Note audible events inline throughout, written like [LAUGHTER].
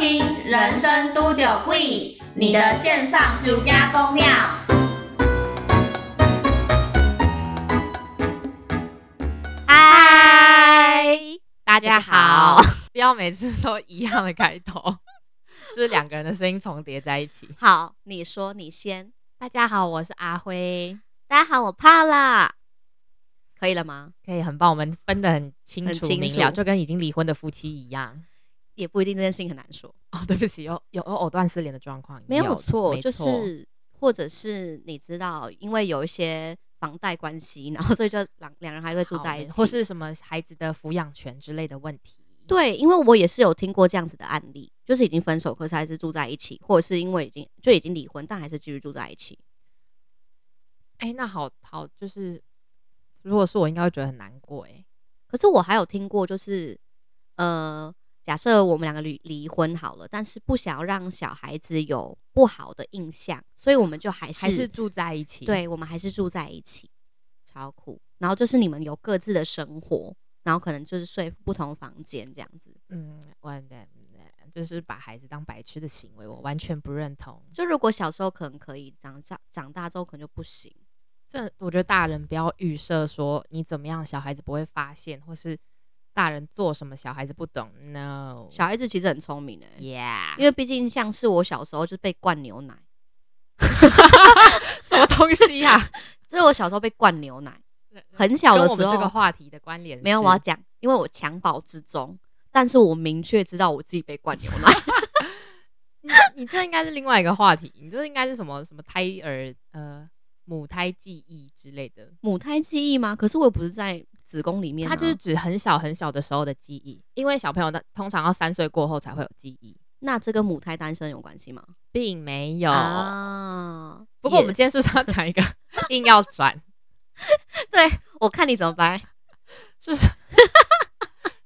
听《人生都有贵》，你的线上暑假公庙。嗨，大家好好。不要每次都一样的开头，[LAUGHS] 就是两个人的声音重叠在一起。好，你说你先。大家好，我是阿辉，大家好，我怕啦，可以了吗？可以很棒，我们分得很清楚明了，就跟已经离婚的夫妻一样。也不一定，这件事情很难说。哦，对不起，有有有藕断丝连的状况，没有错，没就是或者是你知道，因为有一些房贷关系，然后所以就两两人还会住在一起，或是什么孩子的抚养权之类的问题。对，因为我也是有听过这样子的案例，就是已经分手，可是还是住在一起，或者是因为已经就已经离婚，但还是继续住在一起。哎，那好好，就是如果是我，应该会觉得很难过。哎，可是我还有听过，就是呃，假设我们两个离离婚好了，但是不想要让小孩子有不好的印象，所以我们就还是还是住在一起。，对，我们还是住在一起，超酷。然后就是你们有各自的生活，然后可能就是睡不同房间这样子。嗯，完蛋，就是把孩子当白痴的行为，我完全不认同。就如果小时候可能可以，长长长大之后可能就不行。这我觉得大人不要预设说你怎么样，小孩子不会发现，或是大人做什么小孩子不懂。No，小孩子其实很聪明的、yeah，因为毕竟像是我小时候就是被灌牛奶，[LAUGHS] 什么东西呀、啊？[LAUGHS] 就是我小时候被灌牛奶，很小的时候这个话题的关联没有，我要讲，因为我襁褓之中，但是我明确知道我自己被灌牛奶。[LAUGHS] 你你这应该是另外一个话题，你这应该是什么什么胎儿呃母胎记忆之类的，母胎记忆吗？可是我又不是在子宫里面、啊，它就是指很小很小的时候的记忆，因为小朋友的通常要三岁过后才会有记忆，那这跟母胎单身有关系吗？并没有。啊，不过我们今天是不是要讲一个 [LAUGHS] 硬要转？对我看你怎么掰。[LAUGHS] 是不是？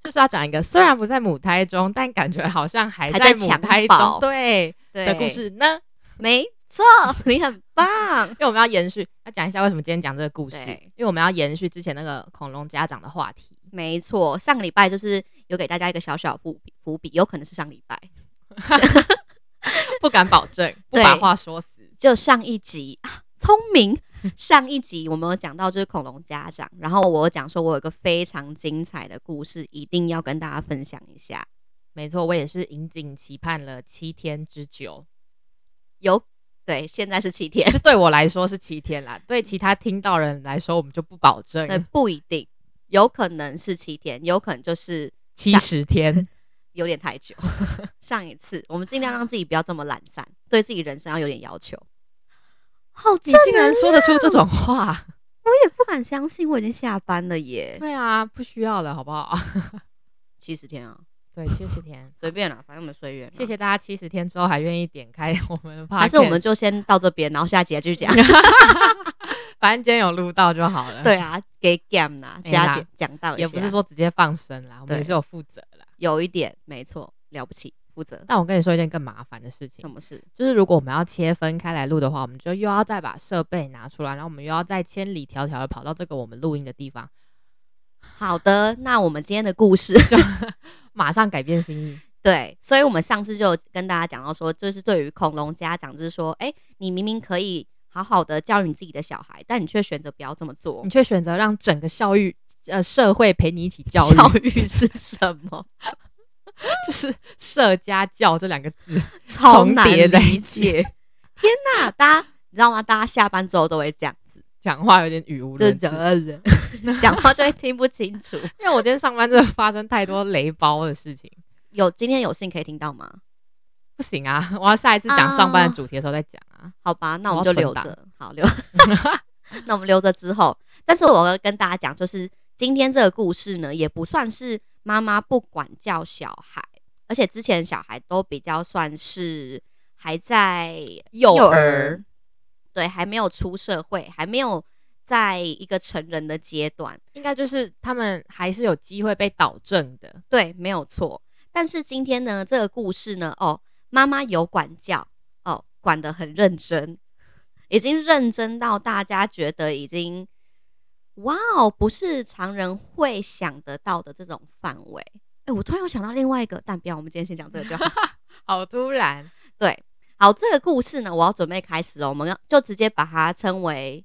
就是要讲一个虽然不在母胎中，但感觉好像还还在母胎中对对的故，事呢？没错，你很棒。因为我们要延续，要讲一下为什么今天讲这个故事对，因为我们要延续之前那个恐龙家长的话题。没错，上个礼拜就是有给大家一个小小伏笔，伏笔有可能是上礼拜 [LAUGHS] [LAUGHS] 不敢保证，不把话说死。就上一集啊聪明。[LAUGHS] 上一集我们有讲到就是恐龙家长，然后我讲说我有一个非常精彩的故事，一定要跟大家分享一下。没错，我也是引颈期盼了七天之久，有对，现在是七天，就对我来说是七天啦，对其他听到人来说，我们就不保证对，不一定，有可能是七天，有可能就是七十天。[LAUGHS] 有点太久。[LAUGHS] 上一次我们尽量让自己不要这么懒散，对自己人生要有点要求。好你竟然说得出这种话？[LAUGHS] 我也不敢相信，我已经下班了耶，对啊，不需要了，好不好？七十天啊，对，七十天，随便了，反正我们随缘。谢，谢大家七十天之后还愿意点开我们的 [LAUGHS] 还是我们就先到这边，然后下集再继续讲。[LAUGHS] 反正今天有录到就好了。对，啊，给 gam 啦，加点讲到一也不是说直接放生啦，我们也是有负责啦。有一点没错，了不起，负责。但我跟你说一件更麻烦的事情什，么事？就是如果我们要切分开来录的话，我们就又要再把设备拿出来，然后我们又要再千里迢迢的跑到这个我们录音的地方，好的，那我们今天的故事就马上改变心意。对，所以我们上次就跟大家讲到说，就是对于恐龙家长，就是说，哎、你明明可以好好的教育你自己的小孩，但你却选择不要这么做你。却选择让整个教育呃社会陪你一起教育，教育是什么？[LAUGHS] 就是社家教这两个字。[LAUGHS] 超难重叠在理一起解。天哪，大家你知道吗？大家下班之后都会这样子，讲话有点语无就是伦次 [LAUGHS] 讲，话就会听不清楚。[LAUGHS] 因为我今天上班真的发生太多雷包的事情，有今天有幸可以听到吗？不行啊！我要下一次讲上班的主题的时候再讲啊。好吧，那我我们就留着。好留，[LAUGHS] 那我们留着之后。但是我要跟大家讲，就是今天这个故事呢，也不算是妈妈不管教小孩，而且之前小孩都比较算是还在幼幼儿，对，还没有出社会，还没有在一个成人的阶段。应该就是他们还是有机会被导正的。对，没有错。但是今天呢，这个故事呢，哦，妈妈有管教，哦，管得很认真，已经认真到大家觉得已经，哇哦，不是常人会想得到的这种范围。哎，我突然又想到另外一个，但不要，我们今天先讲这个就好。[LAUGHS] 好突然，对，好，这个故事呢，我要准备开始了，我们要就直接把它称为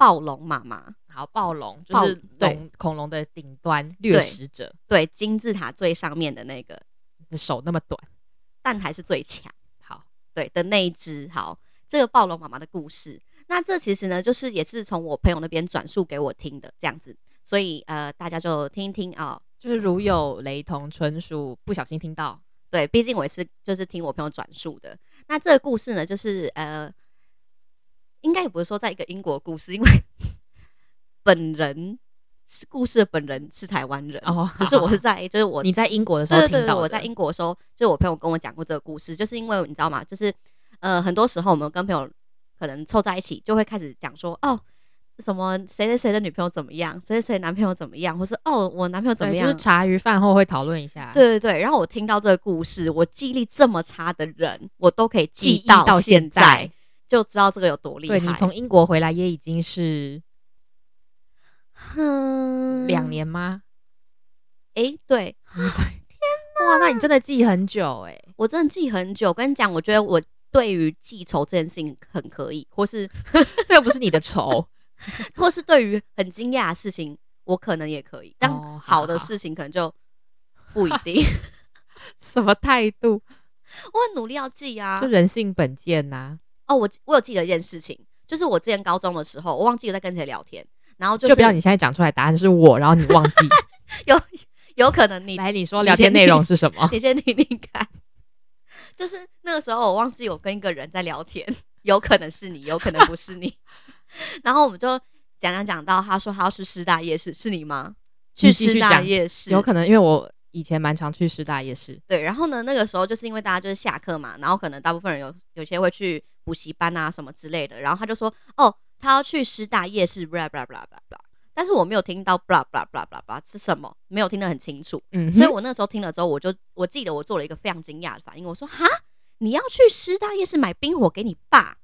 暴龙妈妈。好暴龙就是对龙恐龙的顶端掠食者，对，金字塔最上面的那个，手那么短。但还是最强。好，对的那一只。好，这个暴龙妈妈的故事，那这其实呢，就是也是从我朋友那边转述给我听的，这样子。所以呃，大家就听一听啊、就是如有雷同，纯属不小心听到。对，毕竟我也是就是听我朋友转述的。那这个故事呢，就是呃，应该也不是说在一个英国故事，因为 [LAUGHS] 本人是故事的本人是台湾人，哦只是我是在就是我 [LAUGHS] 你在英国的时候对对对对，听到，我在英国的时候，就是我朋友跟我讲过这个故事，就是因为你知道吗？就是呃，很多时候我们跟朋友可能凑在一起，就会开始讲说，哦，什么谁谁谁的女朋友怎么样，谁谁谁男朋友怎么样，或是哦，我男朋友怎么对，样，就是茶余饭后会讨论一下。对对对。然后我听到这个故事，我记忆力这么差的人，我都可以记忆到到现在在，就知道这个有多厉害。对你从英国回来也已经是嗯两，年吗？哎，对 [LAUGHS] 哇，那你真的记很久哎、我真的记很久。我跟你讲，我觉得我对于记仇这件事情很可以，或是 [LAUGHS] 这又不是你的仇，[LAUGHS] 或是对于很惊讶的事情，我可能也可以，但好的事情可能就不一定。什么态度？我很努力要记啊就。人性本贱呐、哦，我我有记得一件事情，就是我之前高中的时候，我忘记了在跟谁聊天，然后就就是不要你现在讲出来，答案是我，然后你忘记。[LAUGHS] 有有可能你来，你说聊天内容是什么？你先听听看。就是那个时候，我忘记我跟一个人在聊天，有可能是你，有可能不是你。[LAUGHS] 然后我们就讲讲讲到，他说他要去师大夜市，是你吗？去师大讲夜市，有可能，因为我以前蛮常去师大夜市，对，然后呢，那个时候就是因为大家就是下课嘛，然后可能大部分人有有些会去补习班啊什么之类的，然后他就说，哦，他要去师大夜市，blah blah blah blah blah，但是我没有听到 blah blah blah blah blah 是什么，没有听得很清楚，嗯，所以我那时候听了之后，我就我记得我做了一个非常惊讶的反应，我说，哈，你要去师大夜市买冰火给你爸？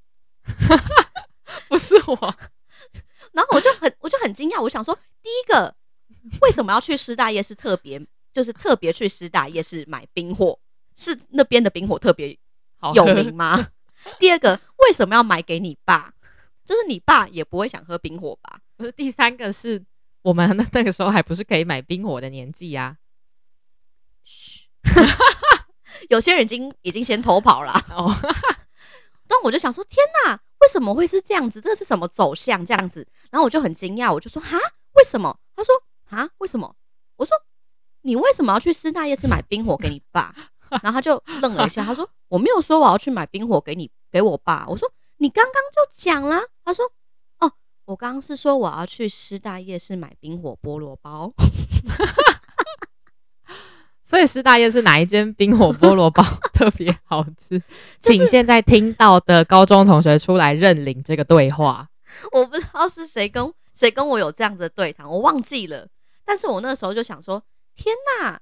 [LAUGHS] 不是我，[LAUGHS] 然后我就很我就很惊讶，我想说，第一个为什么要去师大夜市特别就是特别去师大夜市买冰火？是那边的冰火特别有名吗？[LAUGHS] 第二个，为什么要买给你爸？就是你爸也不会想喝冰火吧？不是第三个是我们那那个时候还不是可以买冰火的年纪呀啊。[LAUGHS] 有些人已经已经先偷跑了啊、哦，[LAUGHS] 但我就想说，天哪，为什么会是这样子？这是什么走向这样子？然后我就很惊讶，我就说哈，为什么？他说哈，为什么？我说你为什么要去师大夜市买冰火给你爸？[LAUGHS] 然后他就愣了一下，他说我没有说我要去买冰火给你给我爸。我说你刚刚就讲了。他说哦，我刚刚是说我要去师大夜市买冰火菠萝包。[LAUGHS] 所以师大夜市哪一间冰火菠萝包特别好吃？[LAUGHS] 就是请现在听到的高中同学出来认领这个对话。我不知道是谁跟谁跟我有这样子的对谈，我忘记了。但是我那时候就想说，天哪，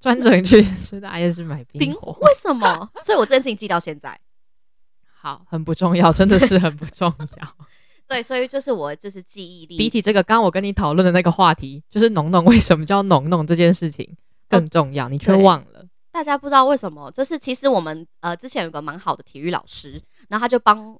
专程去师大夜市买冰冰火，为什么？[LAUGHS] 所以我这件事情记到现在。好，很不重要，真的是很不重要。[LAUGHS] 对，所以就是我就是记忆力比起这个，刚刚我跟你讨论的那个话题，就是农农为什么叫农农这件事情更重要，你却忘了。大家不知道为什么，就是其实我们呃之前有个蛮好的体育老师，然后他就帮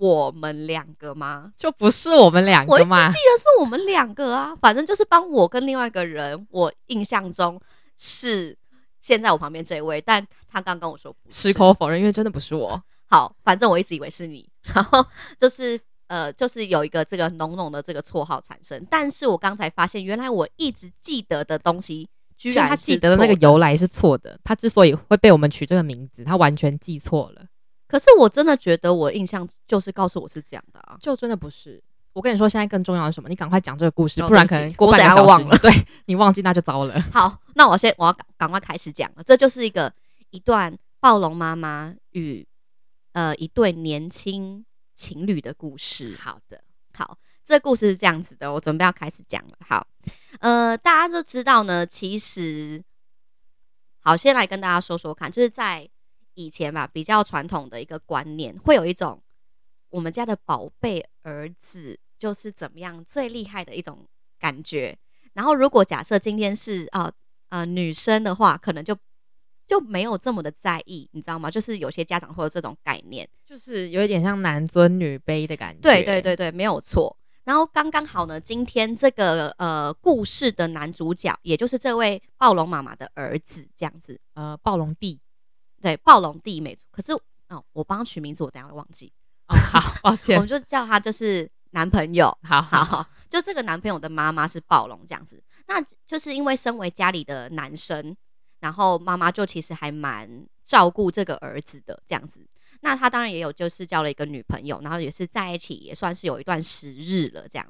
我们两个吗？就不是我们两我一直个嘛记？得是我们两个啊，反正就是帮我跟另外一个人，我印象中是现在我旁边这一位，但他刚跟我说不是矢口否认，因为真的不是我。好，反正我一直以为是你，然后就是呃，就是有一个这个浓浓的这个绰号产生，但是我刚才发现，原来我一直记得的东西，居然他是记得的那个错由来是错的，他之所以会被我们取这个名字，他完全记错了，可是我真的觉得我印象就是告诉我是这样的啊。就真的不是。我跟你说，现在更重要的是什么？你赶快讲这个故事，哦不然可能过半个小时，等下忘了对你忘记那就糟了。[LAUGHS] 好，那我先我要赶赶快开始讲了，这就是一个一段暴龙妈妈与呃一对年轻情侣的故事。好的，好，这个故事是这样子的，我准备要开始讲了。好，呃，大家都知道呢，其实，好，先来跟大家说说看，就是在以前吧，比较传统的一个观念，会有一种我们家的宝贝儿子就是怎么样最厉害的一种感觉。然后，如果假设今天是啊呃女生的话，可能就就没有这么的在意，你知道吗？就是有些家长会有这种概念，就是有一点像男尊女卑的感觉。对对对对，没有错。然后刚刚好呢，今天这个呃故事的男主角，也就是这位暴龙妈妈的儿子，这样子，呃，暴龙弟，对，暴龙弟没错。可是哦，我帮他取名字，我等下会忘记。哦，[LAUGHS] 好，抱歉我们，就叫他就是男朋友。好好好，就这个男朋友的妈妈是暴龙这样子，那就是因为身为家里的男生，然后妈妈就其实还蛮照顾这个儿子的这样子。那他当然也有就是交了一个女朋友，然后也是在一起，也算是有一段时日了这样。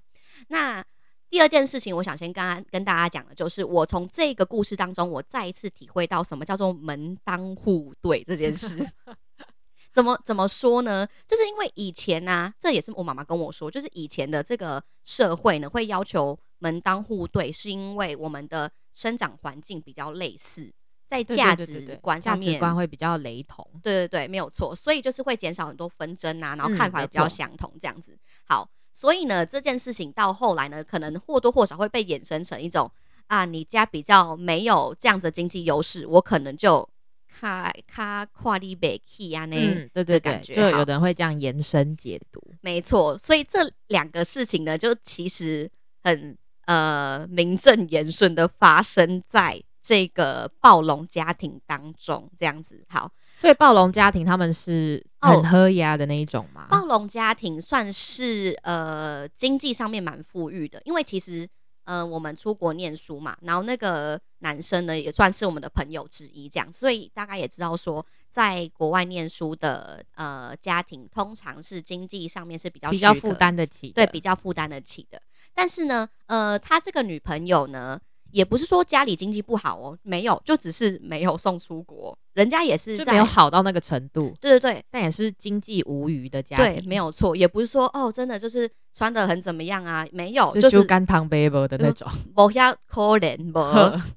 那第二件事情，我想先跟大家讲的，就是我从这个故事当中，我再一次体会到什么叫做门当户对这件事。[LAUGHS] 怎么怎么说呢？就是因为以前呢、啊，这也是我妈妈跟我说，就是以前的这个社会呢，会要求门当户对，是因为我们的生长环境比较类似，在价值观上面，价值观会比较雷同。对对对，没有错，所以就是会减少很多纷争啊，然后嗯看法也比较相同这样子。好，所以呢，这件事情到后来呢，可能或多或少会被衍生成一种啊，你家比较没有这样子的经济优势，我可能就卡卡跨里北 key 啊那。嗯，对对对，的感觉就有的人会这样延伸解读。没错，所以这两个事情呢，就其实很呃名正言顺的发生在这个暴龙家庭当中，这样子。好，所以暴龙家庭他们是哦很喝压的那一种吗？暴龙家庭算是呃经济上面蛮富裕的，因为其实呃我们出国念书嘛，然后那个男生呢也算是我们的朋友之一，这样，所以大概也知道说，在国外念书的呃家庭，通常是经济上面是比较比较负担得起的，对，比较负担得起的。但是呢，呃，他这个女朋友呢，也不是说家里经济不好哦，没有，就只是没有送出国，人家也是在就没有好到那个程度，对对对但也是经济无余的家庭对，没有错，也不是说哦，真的就是穿的很怎么样啊，没有，就就是就干汤 baby 的那种。[LAUGHS] 不要可怜不，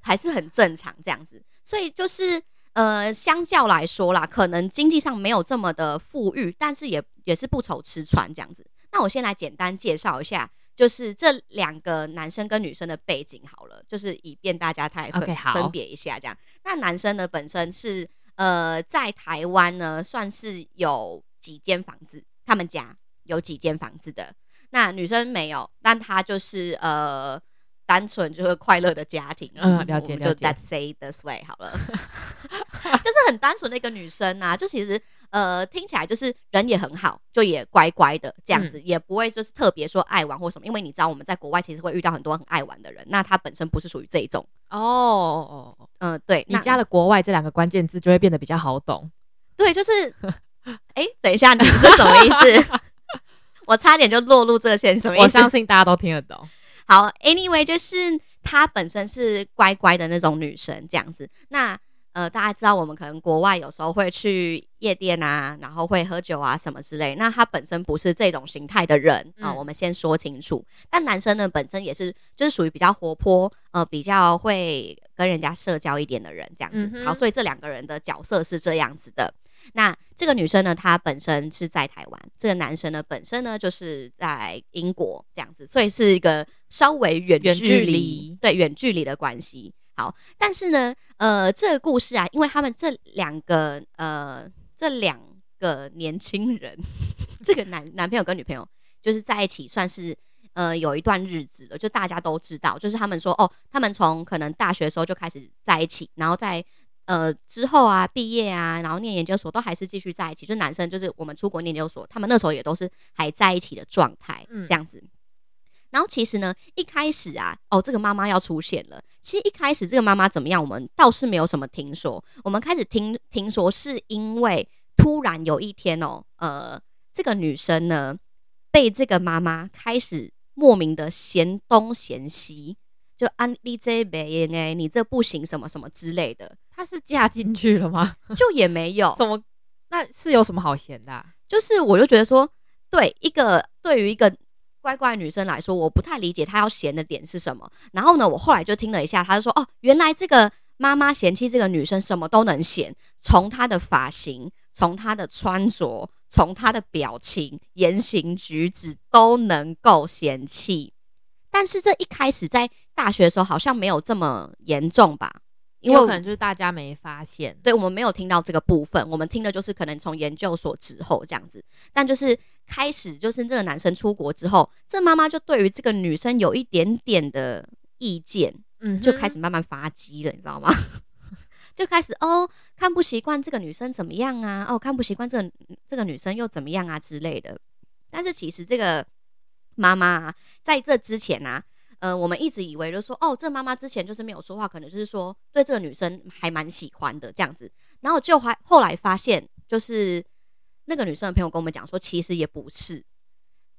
还是很正常这样子。所以就是呃，相较来说啦，可能经济上没有这么的富裕，但是也也是不愁吃穿这样子。那我先来简单介绍一下，就是这两个男生跟女生的背景好了，就是以便大家太分分别一下这样。那男生呢本身是呃在台湾呢算是有几间房子，他们家有几间房子的。那女生没有，但她就是呃单纯就是快乐的家庭。嗯了解了解 Let's say this way 好了，[LAUGHS] 就是很单纯的一个女生啊，就其实呃听起来就是人也很好，就也乖乖的这样子，嗯也不会就是特别说爱玩或什么，因为你知道我们在国外其实会遇到很多很爱玩的人，那她本身不是属于这一种。哦哦，哦嗯、对，你加了国外这两个关键字，就会变得比较好懂。对，就是，[LAUGHS] 哎、等一下，你是什么意思？[LAUGHS] 我差点就落入这个线，什么意思？我相信大家都听得懂。好，anyway，就是她本身是乖乖的那种女生，这样子。那呃，大家知道我们可能国外有时候会去夜店啊，然后会喝酒啊什么之类。那他本身不是这种形态的人啊、嗯我们先说清楚。但男生呢，本身也是就是属于比较活泼，呃，比较会跟人家社交一点的人，这样子。嗯好，所以这两个人的角色是这样子的。那这个女生呢，她本身是在台湾，这个男生呢，本身呢就是在英国这样子，所以是一个稍微远远距离对远距离的关系。好，但是呢，呃，这个故事啊，因为他们这两个呃这两个年轻人，[LAUGHS] 这个男男朋友跟女朋友就是在一起，算是呃有一段日子了，就大家都知道，就是他们说哦，他们从可能大学的时候就开始在一起，然后在呃之后啊毕业啊，然后念研究所都还是继续在一起。就男生就是我们出国念研究所，他们那时候也都是还在一起的状态，嗯这样子。然后其实呢，一开始啊，哦，这个妈妈要出现了。其实一开始这个妈妈怎么样，我们倒是没有什么听说。我们开始听听说，是因为突然有一天哦，呃，这个女生呢，被这个妈妈开始莫名的嫌东嫌西，就安利这没哎，你这不行，什么什么之类的，她是嫁进去了吗？就也没有。[LAUGHS] 怎么？那是有什么好嫌的啊、就是我就觉得说，对一个对于一个乖乖女生来说，我不太理解她要嫌的点是什么。然后呢，我后来就听了一下，她就说，哦，原来这个妈妈嫌弃这个女生什么都能嫌，从她的发型，从她的穿着，从她的表情、言行举止都能够嫌弃。但是这一开始在大学的时候好像没有这么严重吧？因为有可能就是大家没发现。对我们没有听到这个部分，我们听的就是可能从研究所之后这样子。但就是开始，就是这个男生出国之后，这妈妈就对于这个女生有一点点的意见，嗯就开始慢慢发鸡了，你知道吗？[LAUGHS] 就开始哦，看不习惯这个女生怎么样啊？哦，看不习惯这个这个女生又怎么样啊之类的。但是其实这个妈妈啊，在这之前啊，呃，我们一直以为就是说，哦，这妈妈之前就是没有说话，可能就是说对这个女生还蛮喜欢的这样子。然后就还后来发现，就是那个女生的朋友跟我们讲说，其实也不是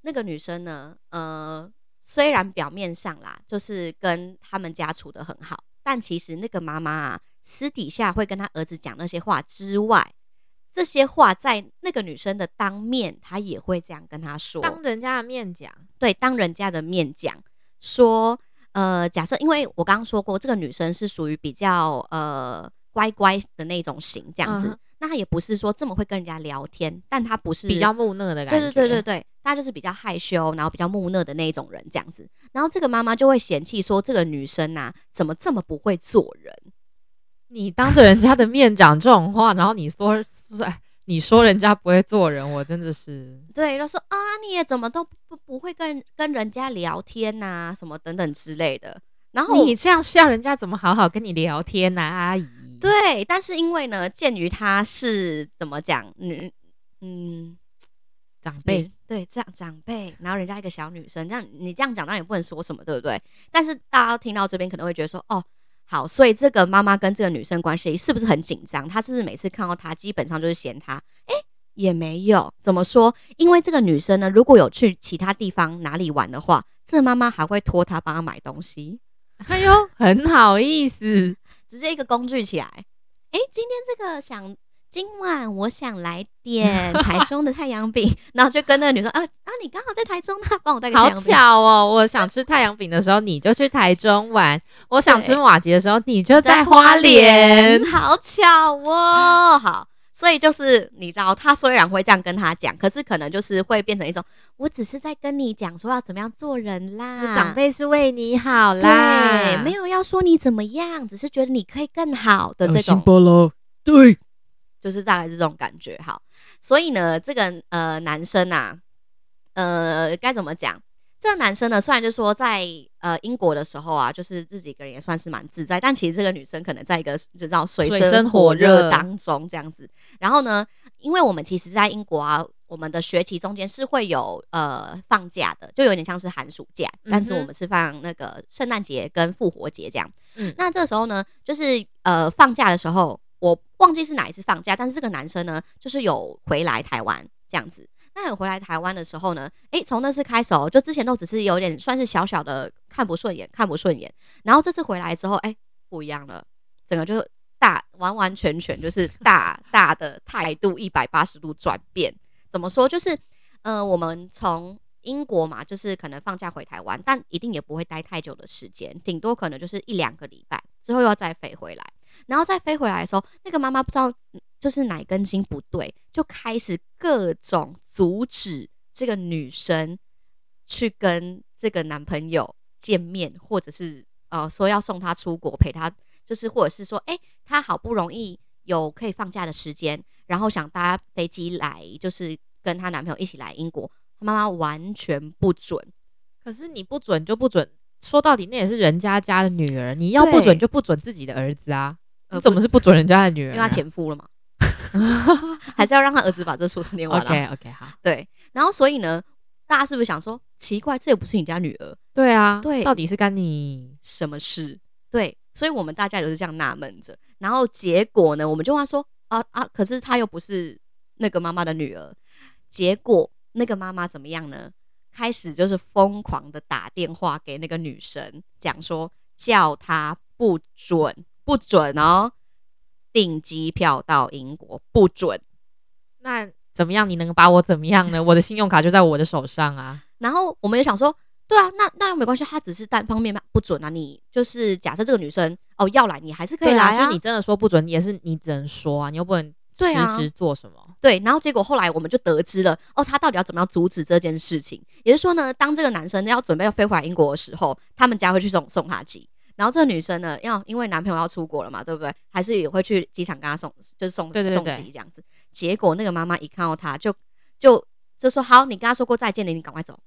那个女生呢，呃，虽然表面上啦，就是跟他们家处的很好，但其实那个妈妈啊，私底下会跟她儿子讲那些话之外，这些话在那个女生的当面，她也会这样跟她说。当人家的面讲，对，当人家的面讲说，呃，假设因为我刚刚说过，这个女生是属于比较呃乖乖的那种型，这样子，嗯那她也不是说这么会跟人家聊天，但她不是比较木讷的感觉。对对对对对，她就是比较害羞，然后比较木讷的那一种人这样子，然后这个妈妈就会嫌弃说，这个女生呐、怎么这么不会做人？你当着人家的面讲这种话，然后你说你说人家不会做人，我真的是 [LAUGHS] 对，就说啊，你也怎么都不不会跟跟人家聊天呐、什么等等之类的，然后你这样笑人家怎么好好跟你聊天呢、阿姨？对，但是因为呢，鉴于她是怎么讲，女，嗯，长辈女对长长辈，然后人家一个小女生，这样你这样讲，那也不能说什么，对不对？但是大家听到这边可能会觉得说，哦，好，所以这个妈妈跟这个女生关系是不是很紧张？她是不是每次看到她，基本上就是嫌她？哎，也没有，怎么说？因为这个女生呢，如果有去其他地方哪里玩的话，这个妈妈还会托她帮她买东西。哎呦，很好意思，直接一个工具起来。哎，今天这个想今晚我想来点台中的太阳饼，[LAUGHS] 然后就跟那个女生啊啊，你刚好在台中，那帮我带个太好阳饼。巧哦！我想吃太阳饼的时候，你就去台中玩；我想吃对马吉的时候，你就在花莲。好巧哦。好，所以就是你知道，他虽然会这样跟他讲，可是可能就是会变成一种，我只是在跟你讲说要怎么样做人啦。长辈是为你好啦，对，没有要说你怎么样，只是觉得你可以更好的这种。对，就是大概是这种感觉。好，所以呢，这个呃男生啊，呃该怎么讲？这个男生呢，虽然就说在呃英国的时候啊，就是自己一个人也算是蛮自在，但其实这个女生可能在一个就知道水水深深火火热热当中这样子。然后呢，因为我们其实，在英国啊，我们的学期中间是会有呃放假的，就有点像是寒暑假，但是我们是放那个圣诞节跟复活节这样。嗯那这时候呢，就是呃放假的时候，我忘记是哪一次放假，但是这个男生呢，就是有回来台湾这样子。那有回来台湾的时候呢，诶，从那次开始哦，就之前都只是有点算是小小的看不顺眼，看不顺眼。然后这次回来之后，诶，不一样了，整个就大完完全全就是大大的态度一百八十度转变。怎么说？就是呃，我们从英国嘛，就是可能放假回台湾，但一定也不会待太久的时间，顶多可能就是一两个礼拜之后又要再飞回来。然后再飞回来的时候，那个妈妈不知道嗯就是哪根筋不对，就开始各种阻止这个女生去跟这个男朋友见面，或者是呃说要送她出国陪她，就是或者是说，哎，她好不容易有可以放假的时间，然后想搭飞机来，就是跟她男朋友一起来英国，她妈妈完全不准。可是你不准就不准，说到底那也是人家家的女儿，你要不准就不准自己的儿子啊！呃你怎么是不准人家的女儿、啊？因为她前夫了嘛，[LAUGHS] 还是要让他儿子把这硕士念完、啊。OK OK 好，对，然后所以呢，大家是不是想说，奇怪，这也不是你家女儿，对啊，对到底是干你什么事？对，所以我们大家也是这样纳闷着。然后结果呢，我们就问他说，啊啊，可是她又不是那个妈妈的女儿。结果那个妈妈怎么样呢？开始就是疯狂的打电话给那个女神，讲说叫她不准不准哦，订机票到英国不准。那怎么样？你能把我怎么样呢？[LAUGHS] 我的信用卡就在我的手上啊！然后我们也想说，对啊，那那又没关系，他只是单方面不准啊。你就是假设这个女生哦要来，你还是可以来啊。就是你真的说不准，也是你只能说啊，你又不能对啊实质做什么。对，然后结果后来我们就得知了，哦，他到底要怎么样阻止这件事情？也就是说呢，当这个男生要准备要飞回来英国的时候，他们家会去送送他机。然后这个女生呢，要因为男朋友要出国了嘛，对不对？还是也会去机场跟他送，就是送送机这样子。结果那个妈妈一看到他，就就就说：“好，你跟他说过再见了，你赶快走，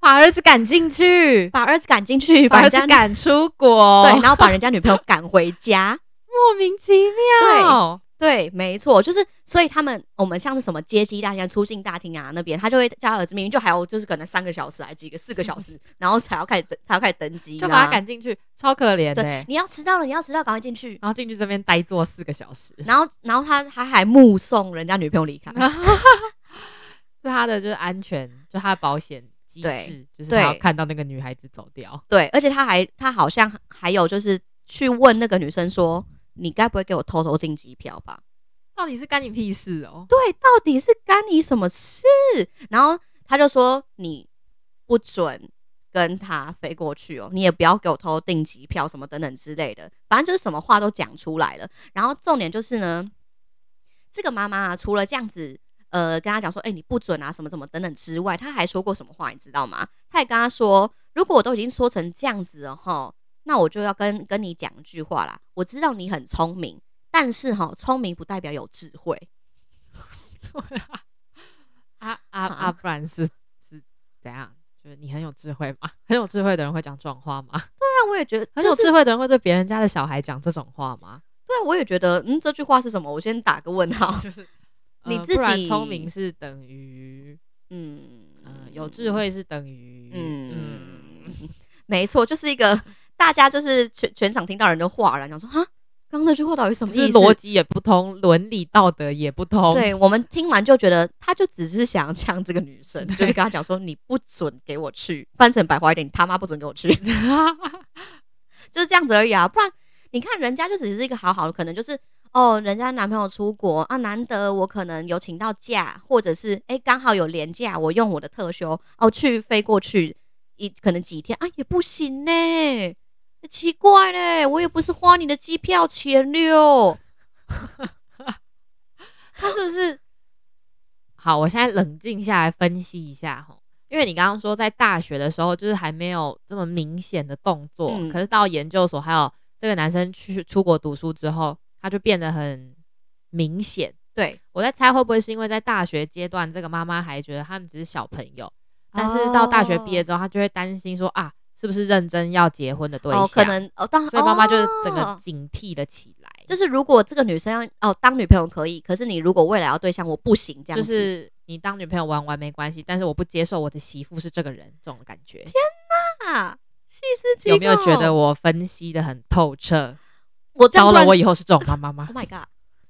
把儿子赶进去，把儿子赶进去，把儿人家子赶出国，对，然后把人 [LAUGHS] 家女朋友赶回家。莫名其妙。对，没错，就是所以他们我们像是什么接机大厅、出境大厅啊那边，他就会叫他儿子明明就还有就是可能三个小时还几个四个小时，然后才要开始登才要开始登机，就把他赶进去，超可怜的对欸。，你要迟到了，你要迟到，赶快进去。然后进去这边呆坐四个小时，然后，然后他他还目送人家女朋友离开，[LAUGHS] 是他的就是安全，就他的保险制，就是他要看到那个女孩子走掉。对，而且他还他好像还有就是去问那个女生说：“你该不会给我偷偷订机票吧到底是干你屁事哦？”？对，到底是干你什么事？然后他就说：“你不准跟他飞过去哦，你也不要给我偷偷订机票什么等等之类的，反正就是什么话都讲出来了。然后重点就是呢，这个妈妈啊，除了这样子。呃，跟他讲说，哎、你不准啊，什么什么等等之外，他还说过什么话，你知道吗？他还跟他说，如果我都已经说成这样子了哈，那我就要跟跟你讲一句话啦。我知道你很聪明，但是哈，聪明不代表有智慧。[LAUGHS] [LAUGHS] 啊啊啊！不然是是怎样？就是你很有智慧吗？很有智慧的人会讲这种话吗？[LAUGHS] 对啊，我也觉得很有智慧的人会对别人家的小孩讲这种话吗？对啊，我也觉得，嗯，这句话是什么？我先打个问号。就是你自己聪明是等于嗯嗯，有智慧是等于嗯，没错，就是一个大家就是全全场听到人都哗然，讲说哈，刚刚那句话到底什么意思？逻辑也不通，伦理道德也不通。对我们听完就觉得，他就只是想要呛这个女生，[LAUGHS] 就是跟他讲说，你不准给我去，翻成白话一点，你他妈不准给我去，[LAUGHS] 就是这样子而已啊。不然你看人家就只是一个好好的，可能就是哦，人家男朋友出国啊，难得我可能有请到假，或者是哎刚好有年假，我用我的特休哦去飞过去一可能几天啊也不行呢。奇怪嘞，我也不是花你的机票钱了。[LAUGHS] 他是不是？好，我现在冷静下来分析一下哈，因为你刚刚说在大学的时候，就是还没有这么明显的动作，嗯可是到研究所，还有这个男生去出国读书之后，他就变得很明显。对，我在猜会不会是因为在大学阶段，这个妈妈还觉得他们只是小朋友，但是到大学毕业之后，她就会担心说啊，是不是认真要结婚的对象？哦，可能哦，当所以妈妈就是整个哦警惕了起来，就是如果这个女生要哦当女朋友可以，可是你如果未来要对象，我不行这样就。是你当女朋友玩玩没关系，但是我不接受我的媳妇是这个人，这种感觉。啊，细思极有没有觉得我分析的很透彻？我这样突然糟了，我以后是这种妈妈吗？Oh？my god！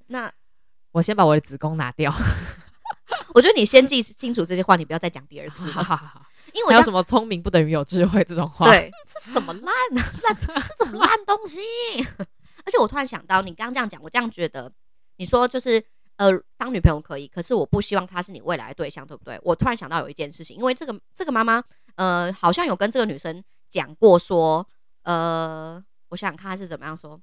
那 [LAUGHS] 我先把我的子宫拿掉。[LAUGHS] 我觉得你先记清楚这些话，你不要再讲第二次了，因为我有什么聪明不等于有智慧这种话？，对，[LAUGHS] 是什么烂啊 [LAUGHS] 烂，这什么烂东西？[LAUGHS] 而且我突然想到，你刚刚这样讲，我这样觉得，你说就是呃，当女朋友可以，可是我不希望她是你未来的对象，对不对？我突然想到有一件事情，因为这个这个妈妈呃，好像有跟这个女生讲过说，呃，我想想看她是怎么样说，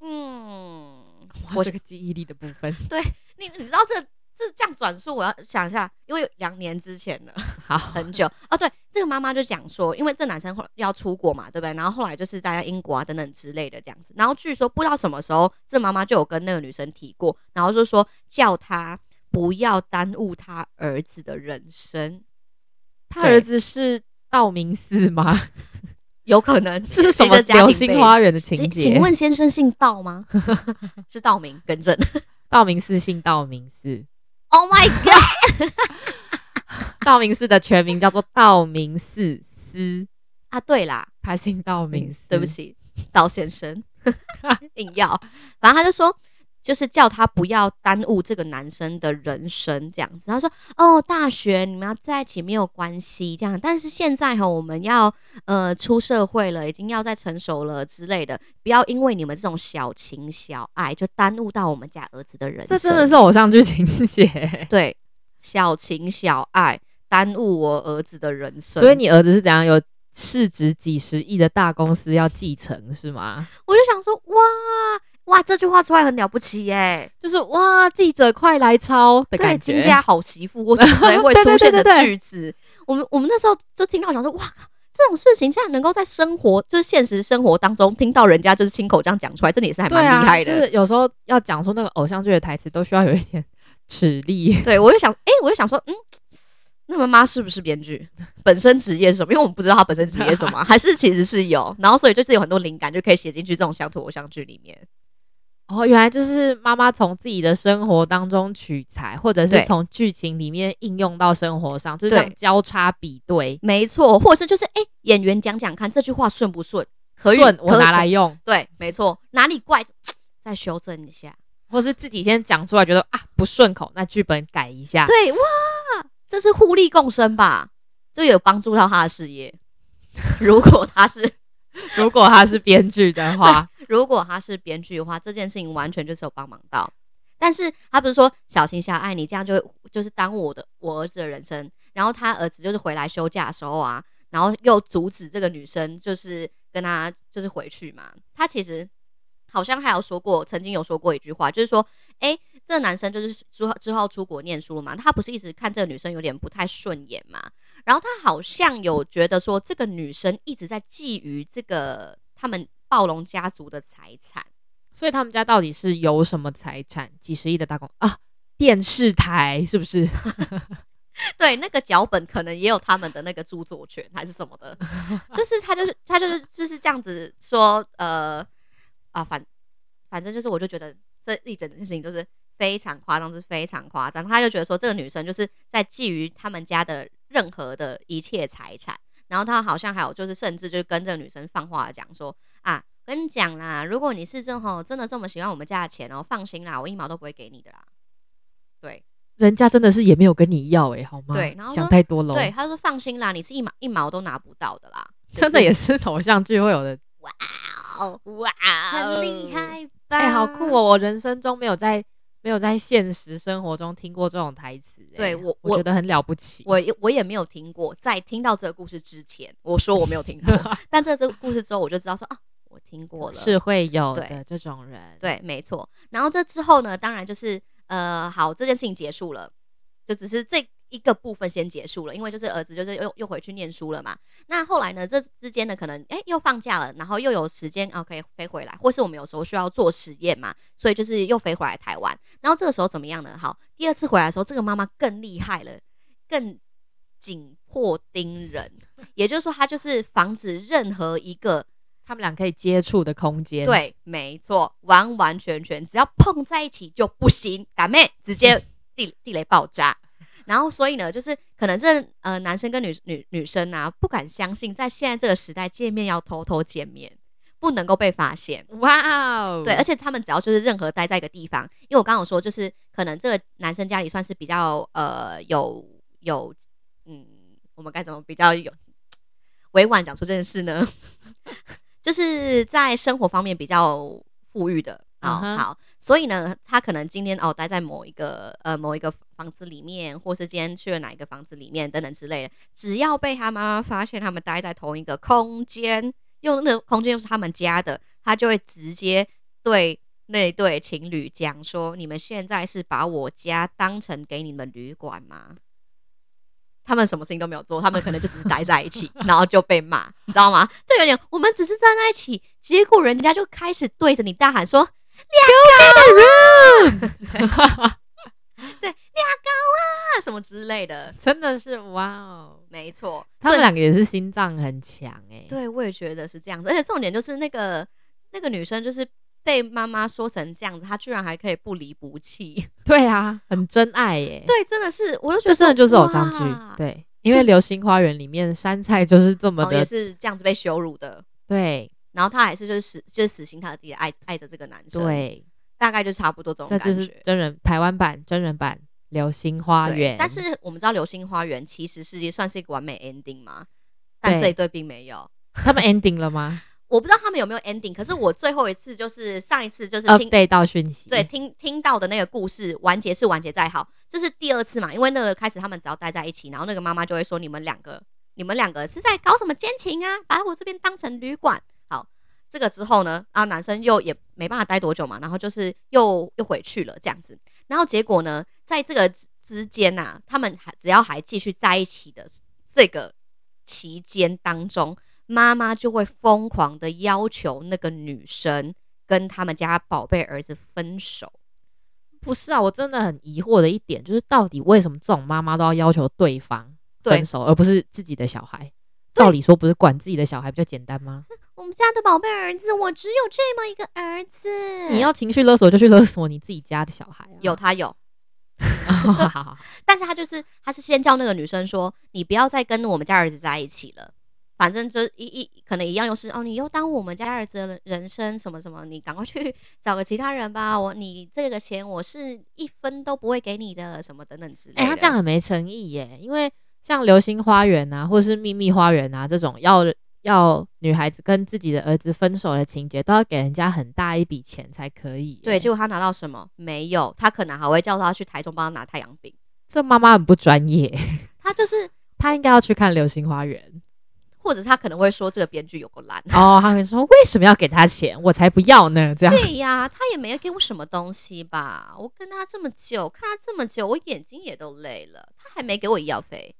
嗯，我这个记忆力的部分，对你你知道这这这样转述，我要想一下，因为两年之前了。[LAUGHS] 好，很久哦。对，这个妈妈就讲说，因为这男生后来要出国嘛，对不对？然后后来就是大家英国啊等等之类的这样子。然后据说不知道什么时候，这妈妈就有跟那个女生提过，然后就说叫她不要耽误她儿子的人生，对他儿子是道明寺吗？[LAUGHS] 有可能这是什么流星花园的情请节？请问先生姓道吗？[LAUGHS] 是道明，更正。道明寺姓道明寺，Oh my god！道明寺的全名叫做道明寺司，啊，对啦，他姓道明寺。对不，起，道先生 [LAUGHS] 硬要，反正他就说，就是叫他不要耽误这个男生的人生这样子。他说，哦，大学你们要在一起没有关系这样，但是现在哈，我们要呃出社会了，已经要再成熟了之类的，不要因为你们这种小情小爱就耽误到我们家儿子的人生。这真的是偶像剧情节。对小情小爱耽误我儿子的人生。所以你儿子是怎样有市值几十亿的大公司要继承是吗？我就想说，哇哇，这句话出来很了不起耶。就是哇，记者快来抄的对，感觉。金家好媳妇或什么之类会 [LAUGHS] 出现的句子，我们我们那时候就听到想说，哇，这这种事情，竟然能够在生活，就是现实生活当中听到人家就是亲口这样讲出来，真的也是还蛮厉害的。就是有时候要讲说那个偶像剧的台词，都需要有一点齿力。[LAUGHS] 对我就想，哎、我就想说，嗯，那妈妈是不是编剧？本身职业是什么？因为我们不知道她本身职业是什么，还是其实是有，然后所以就是有很多灵感就可以写进去这种乡土偶像剧里面。哦，原来就是妈妈从自己的生活当中取材，或者是对从剧情里面应用到生活上，就是交叉比对。没错，或者是就是，哎、演员讲讲看这句话顺不顺？可以顺我拿来用，对，没错，哪里怪再修正一下。或是自己先讲出来，觉得啊不顺口，那剧本改一下。对，哇，这是互利共生吧？就有帮助到他的事业。[LAUGHS] 如果他是 [LAUGHS] 如果他是编剧的话，如果他是编剧的话，这件事情完全就是有帮忙到。但是他不是说小情小爱，你这样就会就是耽误我的我儿子的人生。然后他儿子就是回来休假的时候啊，然后又阻止这个女生就是跟他就是回去嘛。他其实好像还有说过，曾经有说过一句话，就是说，哎，这男生就是之后之后出国念书了嘛，他不是一直看这个女生有点不太顺眼嘛。然后他好像有觉得说，这个女生一直在觊觎这个他们暴龙家族的财产。所以他们家到底是有什么财产？几十亿的大公啊，电视台是不是？[LAUGHS] 对，那个脚本可能也有他们的那个著作权还是什么的，[LAUGHS] 就是他就是他就是就是这样子说，呃啊反反正就是我就觉得这一整件事情就是非常夸张，是非常夸张。他就觉得说这个女生就是在觊觎他们家的任何的一切财产，然后他好像还有就是甚至就是跟这个女生放话讲说啊，跟你讲啦，如果你是真吼真的这么喜欢我们家的钱哦，放心啦，我一毛都不会给你的啦。对，人家真的是也没有跟你要哎、好吗？对然后想太多了。对，，他说放心啦，你是一毛一毛都拿不到的啦，[LAUGHS] 真的也是偶像剧会有的，哦，哇哦很厉。害吧？哎、好酷哦！！我人生中没有在没有在现实生活中听过这种台词、哎对我我我觉得很了不起。我也我也没有听过，在听到这个故事之前，我说我没有听过，[LAUGHS] 但这这个故事之后，我就知道说啊，我听过了，是会有的这种人，，对，没错。然后这之后呢，当然就是呃，好，这件事情结束了，就只是这一个部分先结束了，因为就是儿子就是又又回去念书了嘛。那后来呢，这之间呢，可能哎又放假了，然后又有时间啊可以飞回来，或是我们有时候需要做实验嘛，所以就是又飞回来台湾。然后这个时候怎么样呢？好，第二次回来的时候，这个妈妈更厉害了，更紧迫盯人，[LAUGHS] 也就是说，她就是防止任何一个他们俩可以接触的空间，，对，没错，完完全全只要碰在一起就不行，打妹直接地地雷爆炸。然后，所以呢，就是可能这呃男生跟女女女生啊，不敢相信，在现在这个时代见面要偷偷见面，不能够被发现。哇哦，对，而且他们只要就是任何待在一个地方，因为我刚刚有说，就是可能这个男生家里算是比较呃有有嗯，我们该怎么比较有委婉讲出这件事呢？[LAUGHS] 就是在生活方面比较富裕的。好、嗯哼好，所以呢，他可能今天哦待在某一个呃某一个房子里面，或是今天去了哪一个房子里面等等之类的，只要被他妈妈发现他们待在同一个空间，用那个空间又是他们家的，他就会直接对那对情侣讲说：“你们现在是把我家当成给你们旅馆吗？”他们什么事情都没有做，他们可能就只是待在一起，然后就被骂，你知道吗？就有点我们只是站在一起，结果人家就开始对着你大喊说：“两个人，对，两高啊，什么之类的。真的是哇哦”，没错，他们两个也是心脏很强哎、对我也觉得是这样子，而且重点就是那个那个女生就是被妈妈说成这样子，她居然还可以不离不弃。[LAUGHS] 对啊，很真爱耶、对，真的是，我就觉得这真的就是偶像剧，对，因为《流星花园》里面杉菜就是这么哦，也，是这样子被羞辱的。对。然后他还是就是死就是死心塌地的爱爱着这个男生，，对，大概就差不多这种感觉。就是真人台湾版真人版《流星花园》，但是我们知道《流星花园》其实是算是一个完美 ending 嘛，但这一对并没有。他们 ending 了吗 [LAUGHS] 我不知道他们有没有 ending，可是我最后一次就是上一次就是听？update 到讯息，对，听听到的那个故事完结是完结再好，这是第二次嘛？因为那个开始他们只要待在一起，然后那个妈妈就会说你们两个，你们两个是在搞什么奸情啊？把我这边当成旅馆。好，这个之后呢，啊，男生又也没办法待多久嘛，然后就是又又回去了这样子。然后结果呢，在这个之之间呐、他们还只要还继续在一起的这个期间当中，妈妈就会疯狂的要求那个女生跟他们家宝贝儿子分手。不是啊，我真的很疑惑的一点就是，到底为什么这种妈妈都要要求对方分手，而不是自己的小孩？照理说，不是管自己的小孩比较简单吗？我们家的宝贝儿子，我只有这么一个儿子。你要情绪勒索就去勒索你自己家的小孩啊！有他有，[LAUGHS] 好好好，但是他就是他是先叫那个女生说，你不要再跟我们家儿子在一起了。反正就一一可能一样，又是哦，你又耽误我们家儿子的人生什么什么，你赶快去 [LAUGHS] 找个其他人吧。我你这个钱我是一分都不会给你的，什么等等之类的。哎、他这样很没诚意耶，因为像《流星花园》啊，或者是《秘密花园》啊这种要要女孩子跟自己的儿子分手的情节，都要给人家很大一笔钱才可以。对，结果他拿到什么没有？他可能还会叫他去台中帮他拿太阳饼。这妈妈很不专业，他就是，[LAUGHS] 她应该要去看《流星花园或者他可能会说这个编剧有个烂。》哦。他会说为什么要给他钱？我才不要呢！这样对呀，他也没有给我什么东西吧？我跟他这么久，看他这么久，我眼睛也都累了，他还没给我医药费。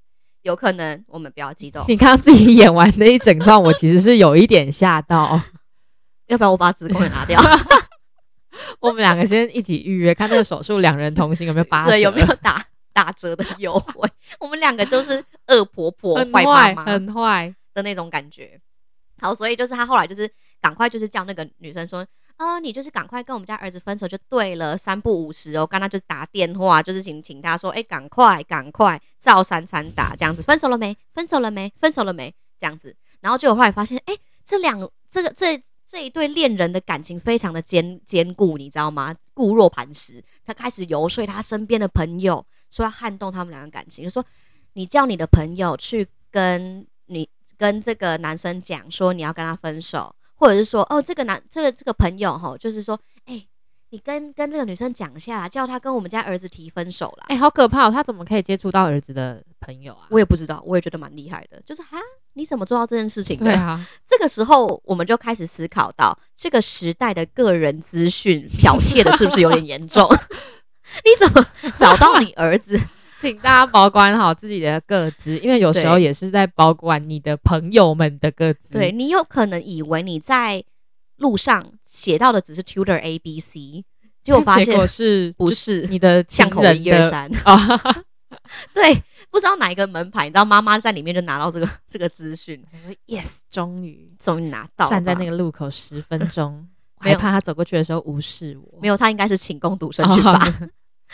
有可能我们不要激动，你刚刚自己演完那一整段，我其实是有一点吓到。[LAUGHS] 要不要我把子宫也拿掉，[LAUGHS] 我们两个先一起预约看那个手术，两人同行有没有八折？对，有没有打打折的优惠？我们两个就是恶婆婆、很坏妈，妈很坏。的那种感觉。好，所以就是他后来就是赶快就是叫那个女生说，哦，你就是赶快跟我们家儿子分手就对了，三不五时哦，刚刚就打电话，就是请请他说，哎，赶快赶快，照三餐打这样子，分手了没？分手了没？分手了没？这样子，然后结果后来发现，哎，这两这个这这一对恋人的感情非常的坚坚固，你知道吗？固若磐石。他开始游说他身边的朋友，说要撼动他们两个感情，就说你叫你的朋友去跟你跟这个男生讲说你要跟他分手，或者是说哦，这个男这个这个朋友哈，就是说，哎、你跟跟这个女生讲一下啦，叫她跟我们家儿子提分手啦。哎、好可怕、哦！他怎么可以接触到儿子的朋友啊？我也不知道，我也觉得蛮厉害的，就是哈，你怎么做到这件事情的？对啊，[LAUGHS] 这个时候我们就开始思考到，这个时代的个人资讯剽窃的是不是有点严重？[LAUGHS] 你怎么找到你儿子？[LAUGHS] 请大家保管好自己的个资，因为有时候也是在保管你的朋友们的个资。对，你有可能以为你在路上写到的只是 tutor A B C，结果发结果现是不是你的巷口一二三。啊 [LAUGHS] [LAUGHS] 对，不知道哪一个门牌，你知道妈妈在里面就拿到这个这个资讯，yes，终于终于拿到，站在那个路口十分钟，我没怕他走过去的时候无视我。没有，他应该是请攻读生去罚。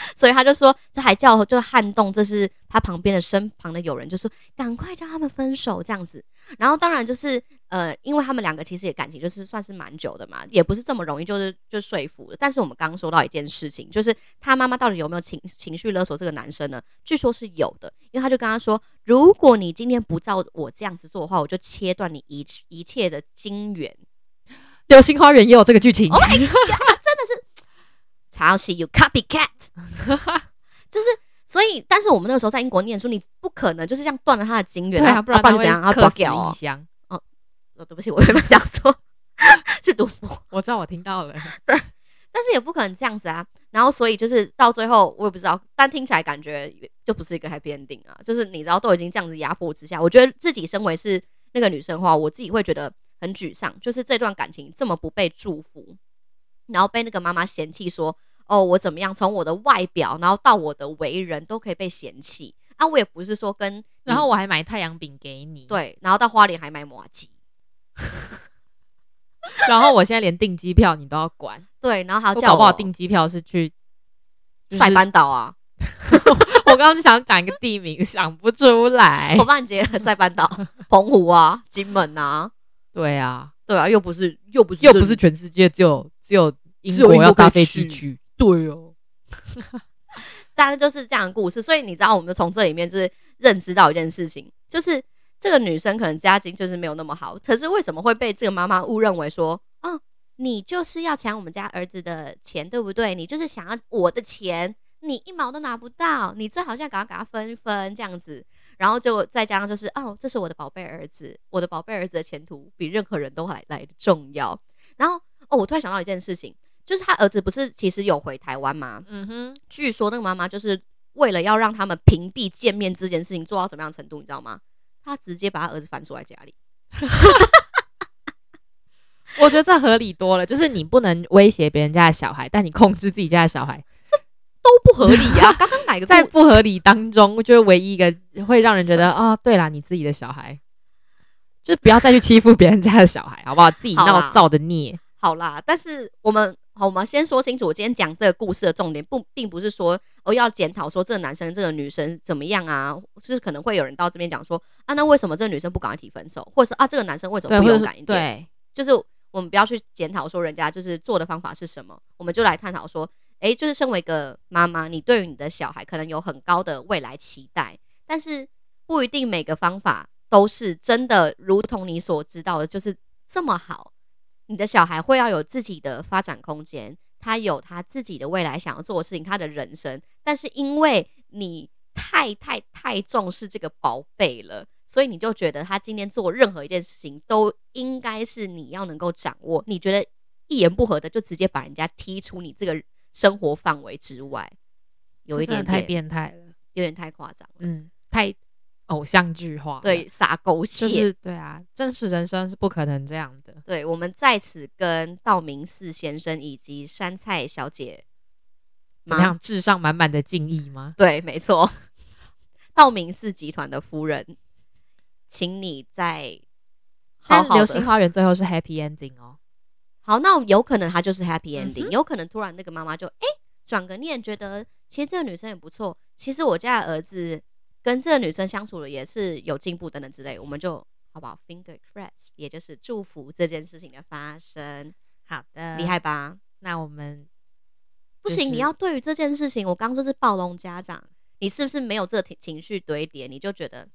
哦所以他就说，就还叫就撼动，这是他旁边的身旁的友人，就说赶快叫他们分手这样子。然后当然就是呃，因为他们两个其实也感情就是算是蛮久的嘛，也不是这么容易就是就说服的。但是我们刚刚说到一件事情，就是他妈妈到底有没有情情绪勒索这个男生呢？据说是有的，因为他就跟他说，如果你今天不照我这样子做的话，我就切断你一一切的金源。流星花园也有这个剧情 Oh my god！抄袭 you copycat，[LAUGHS] 就是所以，但是我们那个时候在英国念书，你不可能就是这样断了他的金源，对啊，就怎样，然后客死爆掉哦。哦，对不起，我原本想说是赌博，我知道，我听到了。[LAUGHS] 对但是也不可能这样子啊。然后所以就是到最后，我也不知道，但听起来感觉就不是一个 happy ending 啊。就是你知道都已经这样子压迫之下，我觉得自己身为是那个女生的话，我自己会觉得很沮丧，就是这段感情这么不被祝福，然后被那个妈妈嫌弃说，哦，我怎么样，从我的外表，然后到我的为人都可以被嫌弃啊。我也不是说跟，然后我还买太阳饼给你，，对，然后到花莲还买麻吉，[LAUGHS] 然后我现在连订机票你都要管，对，然后还要叫我搞不好订机票是去塞班岛啊，[LAUGHS] 我刚刚就想讲一个地名，想不出来我。帮你接了塞班岛、澎湖啊、金门啊，[LAUGHS] 对啊，对啊，又不是又不是又不是全世界只有只有英国要搭飞机去去，对哦，[LAUGHS] 大概就是这样的故事。所以你知道，我们就从这里面就是认知到一件事情，就是这个女生可能家境就是没有那么好，可是为什么会被这个妈妈误认为说，哦，你就是要抢我们家儿子的钱，对不对？你就是想要我的钱，你一毛都拿不到，你最好现在赶快给他分一分这样子。然后就再加上就是，哦，这是我的宝贝儿子，我的宝贝儿子的前途比任何人都来来的重要。然后，哦，我突然想到一件事情，就是他儿子不是其实有回台湾吗？嗯哼，据说那个妈妈就是为了要让他们屏蔽见面这件事情做到怎么样程度，你知道吗？他直接把他儿子反锁在家里。[LAUGHS] 我觉得这合理多了，就是你不能威胁别人家的小孩，但你控制自己家的小孩，这都不合理啊！[LAUGHS] 刚刚哪个在不合理当中，就是唯一一个会让人觉得哦，对啦，你自己的小孩，就是不要再去欺负别人家的小孩，好不好？自己闹造的孽。好啦，但是我们好，我们先说清楚，我今天讲这个故事的重点不，并不是说哦要检讨说这个男生这个女生怎么样啊，就是可能会有人到这边讲说啊，那为什么这个女生不赶快提分手，或者是啊这个男生为什么对，不敢一点？对，就是我们不要去检讨说人家就是做的方法是什么，我们就来探讨说，诶，就是身为一个妈妈，你对于你的小孩可能有很高的未来期待，但是不一定每个方法都是真的，如同你所知道的，就是这么好。你的小孩会要有自己的发展空间，他有他自己的未来想要做的事情，他的人生。但是因为你太太太重视这个宝贝了，所以你就觉得他今天做任何一件事情都应该是你要能够掌握。你觉得一言不合的就直接把人家踢出你这个生活范围之外，有一点太变态了，有点太夸张了。嗯，太偶像剧化，对，撒狗就血。是对啊，真实人生是不可能这样的。对，我们在此跟道明寺先生以及山菜小姐怎么样？智商满满的敬意吗？对，没错，[LAUGHS] 道明寺集团的夫人，请你在好但好流星。花园最后是 happy ending 哦。好，那有可能他就是 happy 嗯 ending，、哼有可能突然那个妈妈就哎转个念，觉得其实这个女生也不错，其实我家的儿子跟这个女生相处了也是有进步等等之类，我们就好不好？Finger cross，也就是祝福这件事情的发生，好的厉害吧？那我们不行，你要对于这件事情，我刚说是暴龙家长，你是不是没有这情情绪堆叠，你就觉得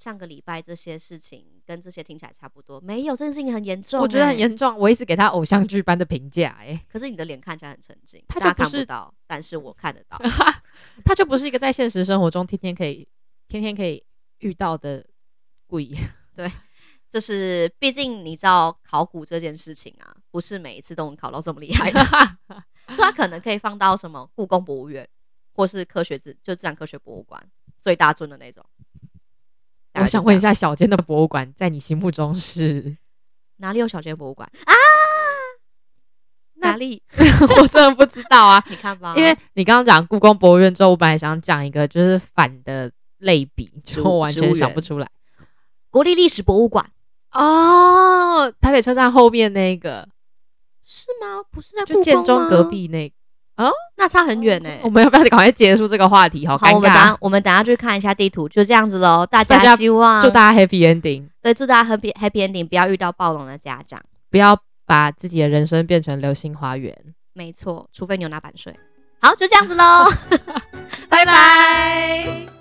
上个礼拜这些事情跟这些听起来差不多？没有，这件事情很严重、我觉得很欸。严重，我一直给他偶像剧般的评价，哎，可是你的脸看起来很沉静，他就看不到，但是我看得到。[LAUGHS] 他就不是一个在现实生活中天天可以天天可以遇到的鬼。[LAUGHS] 对就是毕竟你知道考古这件事情啊，不是每一次都能考到这么厉害的，[LAUGHS] 所以他可能可以放到什么故宫博物院，或是科学自就自然科学博物馆最大尊的那种。我想问一，下，小间的博物馆在你心目中是？[LAUGHS] 哪里有小间博物馆啊？[LAUGHS] 哪里？[LAUGHS] 我真的不知道啊，你看吧，因为你刚刚讲故宫博物院之后，我本来想讲一个就是反的类比，植就我完全想不出来。国立历史博物馆哦，台北车站后面那个，是吗？不是在故就建宫隔，壁那哦那差很远呢 [LAUGHS] 我们要不要赶快结束这个话题？好我们等我们等下去看一下地图就这样子喽 [LAUGHS] 大家希望祝大家 happy ending 对祝大家 happy happy ending 不要遇到暴龙的家长。不要把自己的人生变成流星花园。没错除非你有拿版税。好就这样子喽 [LAUGHS] 拜拜。